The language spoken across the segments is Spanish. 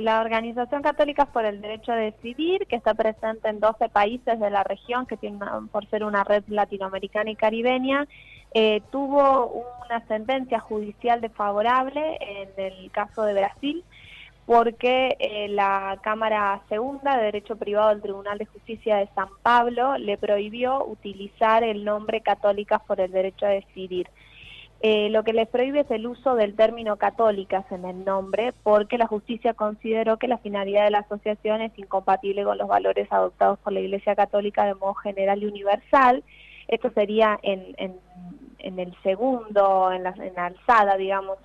La Organización Católica por el Derecho a Decidir, que está presente en 12 países de la región, que tiene por ser una red latinoamericana y caribeña, eh, tuvo una sentencia judicial desfavorable en el caso de Brasil, porque eh, la Cámara Segunda de Derecho Privado del Tribunal de Justicia de San Pablo le prohibió utilizar el nombre Católicas por el Derecho a Decidir. Eh, lo que les prohíbe es el uso del término católicas en el nombre, porque la justicia consideró que la finalidad de la asociación es incompatible con los valores adoptados por la Iglesia Católica de modo general y universal. Esto sería en, el segundo, en la, en alzada, digamos,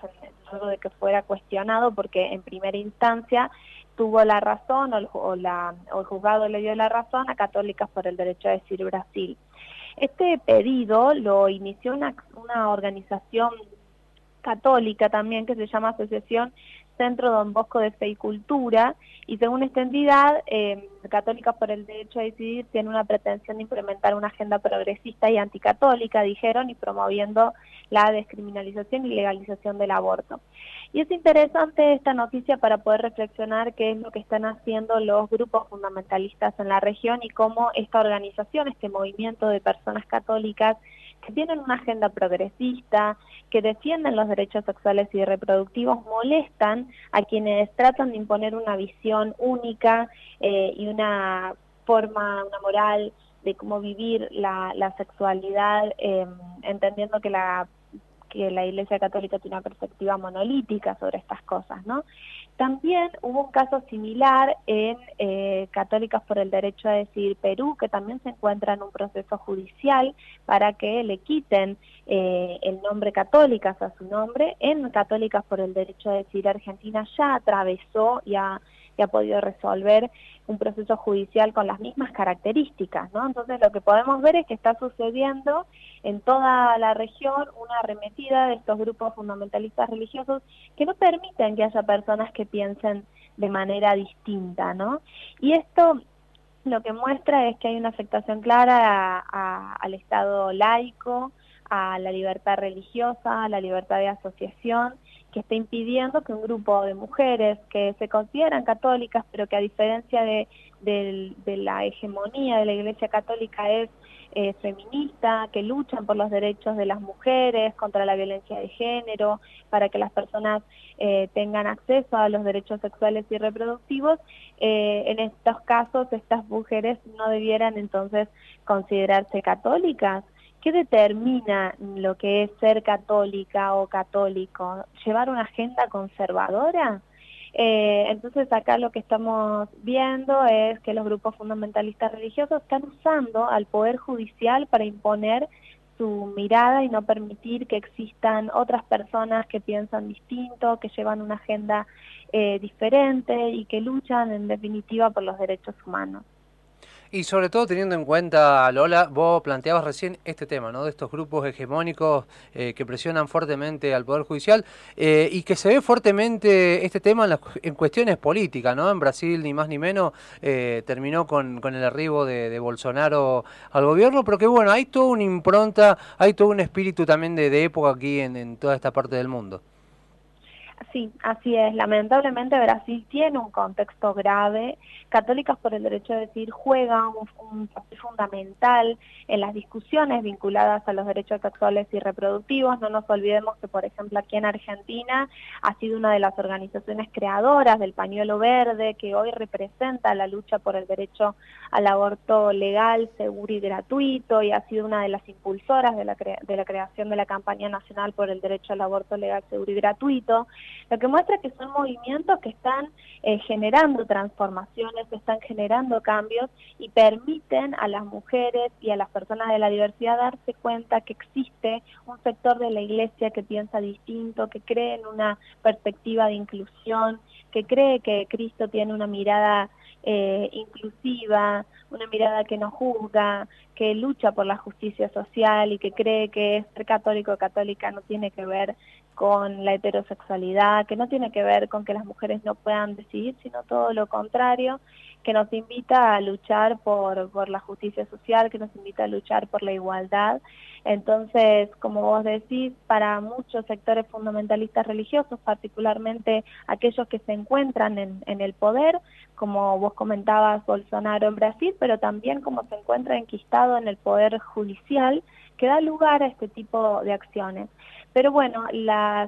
luego de que fuera cuestionado, porque en primera instancia tuvo la razón la, o el juzgado le dio la razón a católicas por el derecho a decir Brasil. Este pedido lo inició una, organización católica también que se llama Asociación Centro Don Bosco de Fe y Cultura, y según esta entidad, eh, Católicas por el Derecho a Decidir tiene una pretensión de implementar una agenda progresista y anticatólica, dijeron, y promoviendo la descriminalización y legalización del aborto. Y es interesante esta noticia para poder reflexionar qué es lo que están haciendo los grupos fundamentalistas en la región y cómo esta organización, este movimiento de personas católicas, que tienen una agenda progresista, que defienden los derechos sexuales y reproductivos, molestan a quienes tratan de imponer una visión única eh, y una forma, una moral de cómo vivir la, sexualidad, eh, entendiendo que la que la Iglesia Católica tiene una perspectiva monolítica sobre estas cosas, ¿no? También hubo un caso similar en eh, Católicas por el Derecho a Decir Perú, que también se encuentra en un proceso judicial para que le quiten eh, el nombre Católicas a su nombre. En Católicas por el Derecho a Decir Argentina ya atravesó y ha que ha podido resolver un proceso judicial con las mismas características, ¿no? Entonces lo que podemos ver es que está sucediendo en toda la región una arremetida de estos grupos fundamentalistas religiosos que no permiten que haya personas que piensen de manera distinta, ¿no? Y esto lo que muestra es que hay una afectación clara al Estado laico, a la libertad religiosa, a la libertad de asociación, que está impidiendo que un grupo de mujeres que se consideran católicas, pero que a diferencia de, la hegemonía de la Iglesia Católica es eh, feminista, que luchan por los derechos de las mujeres, contra la violencia de género, para que las personas eh, tengan acceso a los derechos sexuales y reproductivos, eh, en estos casos estas mujeres no debieran entonces considerarse católicas ¿Qué determina lo que es ser católica o católico? ¿Llevar una agenda conservadora? Eh, entonces acá lo que estamos viendo es que los grupos fundamentalistas religiosos están usando al Poder Judicial para imponer su mirada y no permitir que existan otras personas que piensan distinto, que llevan una agenda eh, diferente y que luchan en definitiva por los derechos humanos. Y sobre todo teniendo en cuenta, Lola, vos planteabas recién este tema, ¿no? De estos grupos hegemónicos eh, que presionan fuertemente al Poder Judicial eh, y que se ve fuertemente este tema en, cuestiones políticas, ¿no? En Brasil, ni más ni menos, eh, terminó con, el arribo de, Bolsonaro al gobierno, pero que bueno, hay toda una impronta, hay todo un espíritu también de, época aquí en toda esta parte del mundo. Sí, así es. Lamentablemente Brasil tiene un contexto grave. Católicas por el Derecho a Decir juega un, papel fundamental en las discusiones vinculadas a los derechos sexuales y reproductivos. No nos olvidemos que, por ejemplo, aquí en Argentina ha sido una de las organizaciones creadoras del pañuelo verde que hoy representa la lucha por el derecho al aborto legal, seguro y gratuito y ha sido una de las impulsoras de la, de la creación de la campaña nacional por el derecho al aborto legal, seguro y gratuito lo que muestra que son movimientos que están eh, generando transformaciones, están generando cambios y permiten a las mujeres y a las personas de la diversidad darse cuenta que existe un sector de la iglesia que piensa distinto, que cree en una perspectiva de inclusión, que cree que Cristo tiene una mirada eh, inclusiva, una mirada que no juzga, que lucha por la justicia social y que cree que ser católico o católica no tiene que ver con la heterosexualidad, que no tiene que ver con que las mujeres no puedan decidir, sino todo lo contrario, que nos invita a luchar por, por la justicia social, que nos invita a luchar por la igualdad. Entonces, como vos decís, para muchos sectores fundamentalistas religiosos, particularmente aquellos que se encuentran en, en el poder, como vos comentabas, Bolsonaro en Brasil, pero también como se encuentra enquistado en el poder judicial, que da lugar a este tipo de acciones. Pero bueno,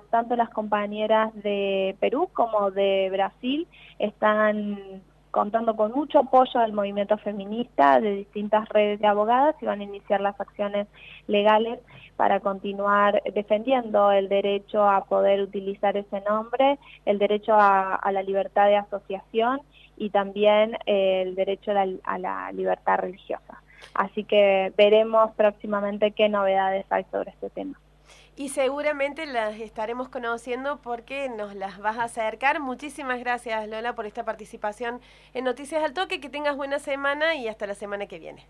tanto las compañeras de Perú como de Brasil están contando con mucho apoyo del movimiento feminista, de distintas redes de abogadas y van a iniciar las acciones legales para continuar defendiendo el derecho a poder utilizar ese nombre, el derecho a, la libertad de asociación y también el derecho a la libertad religiosa. Así que veremos próximamente qué novedades hay sobre este tema. Y seguramente las estaremos conociendo porque nos las vas a acercar. Muchísimas gracias Lola por esta participación en Noticias al Toque. Que tengas buena semana y hasta la semana que viene.